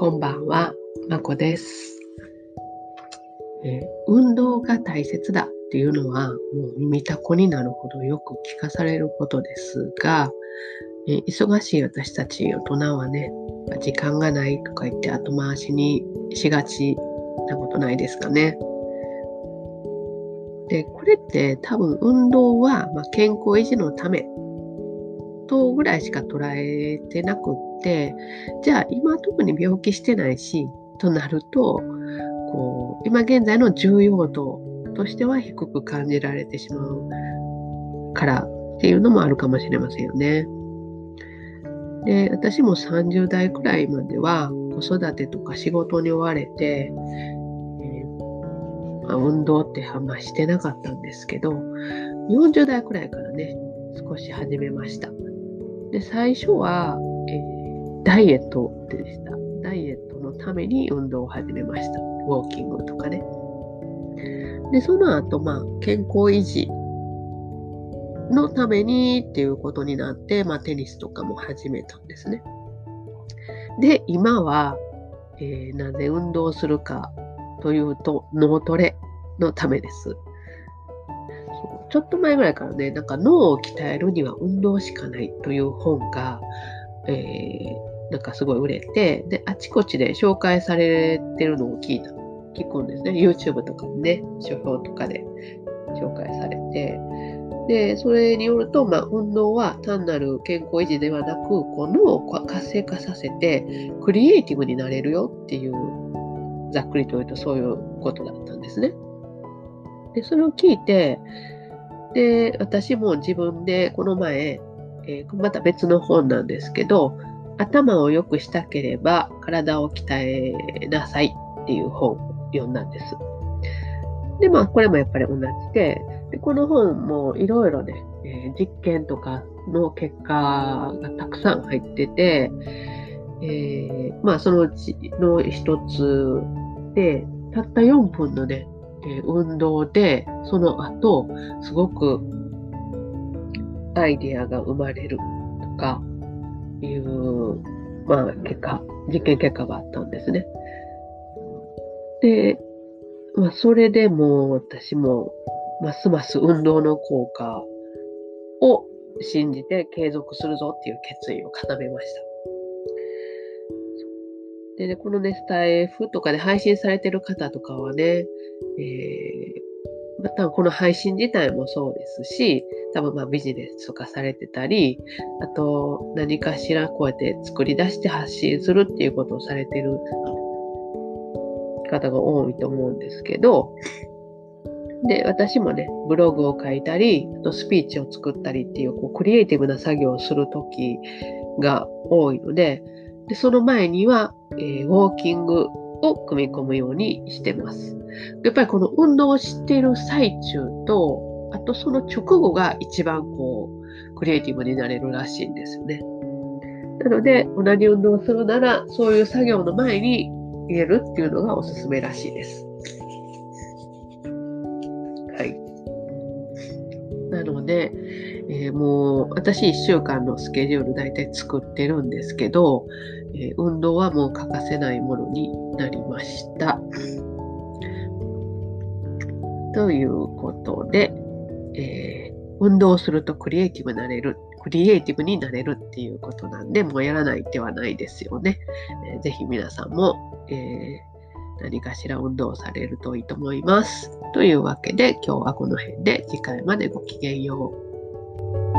こんばんは、まこです、え運動が大切だっていうのは、もう耳たこになるほどよく聞かされることですが、え忙しい私たち大人はね、時間がないとか言って後回しにしがちなことないですかね。で、これって多分運動は、ま、健康維持のためとぐらいしか捉えてなくって、じゃあ今特に病気してないしとなるとこう今現在の重要度としては低く感じられてしまうからっていうのもあるかもしれませんよね。で私も30代くらいまでは子育てとか仕事に追われて、えーまあ運動ってあんましてなかったんですけど40代くらいからね少し始めました。で最初は、えーダイエットでした。ダイエットのために運動を始めました。ウォーキングとかね。で、その後、まあ、健康維持のためにっていうことになって、まあ、テニスとかも始めたんですね。で、今は、えーなぜ運動するかというと、脳トレのためです。そうちょっと前ぐらいからね、なんか脳を鍛えるには運動しかないという本が、えーなんかすごい売れて、で、あちこちで紹介されてるのを聞いた、聞くんですね。YouTube とかもね、書評とかで紹介されて。で、それによると、まあ、運動は単なる健康維持ではなく、こう脳を活性化させて、クリエイティブになれるよっていう、ざっくりと言うとそういうことだったんですね。で、それを聞いて、で、私も自分でこの前、えーまた別の本なんですけど、頭を良くしたければ体を鍛えなさいっていう本を読んだんです。で、まあ、これもやっぱり同じで、でこの本もいろいろね、えー実験とかの結果がたくさん入ってて、えーまあ、そのうちの一つで、たった4分のね、え運動で、その後、すごくアイデアが生まれるとかいう、まあ、結果、実験結果があったんですね。で、まあ、それでも私も、ますます運動の効果を信じて継続するぞっていう決意を固めました。でね、このね、スタイフとかで配信されてる方とかはね、えー、またこの配信自体もそうですし、多分まあビジネスとかされてたり、あと何かしらこうやって作り出して発信するっていうことをされてる方が多いと思うんですけど、で、私もね、ブログを書いたり、あとスピーチを作ったりっていう、こう、クリエイティブな作業をするときが多いので、で、その前には、えーウォーキングを組み込むようにしてます。やっぱりこの運動をしている最中と、あとその直後が一番こう、クリエイティブになれるらしいんですよね。なので、同じ運動をするなら、そういう作業の前に入れるっていうのがおすすめらしいです。はい。なので、えーもう私1週間のスケジュール大体作ってるんですけど、えー運動はもう欠かせないものになりました。ということで、えー運動するとクリエイティブになれる、クリエイティブになれるっていうことなんで、もうやらない手はないですよね。えーぜひ皆さんも、えー何かしら運動されるといいと思います。というわけで今日はこの辺で次回までごきげんよう。thank you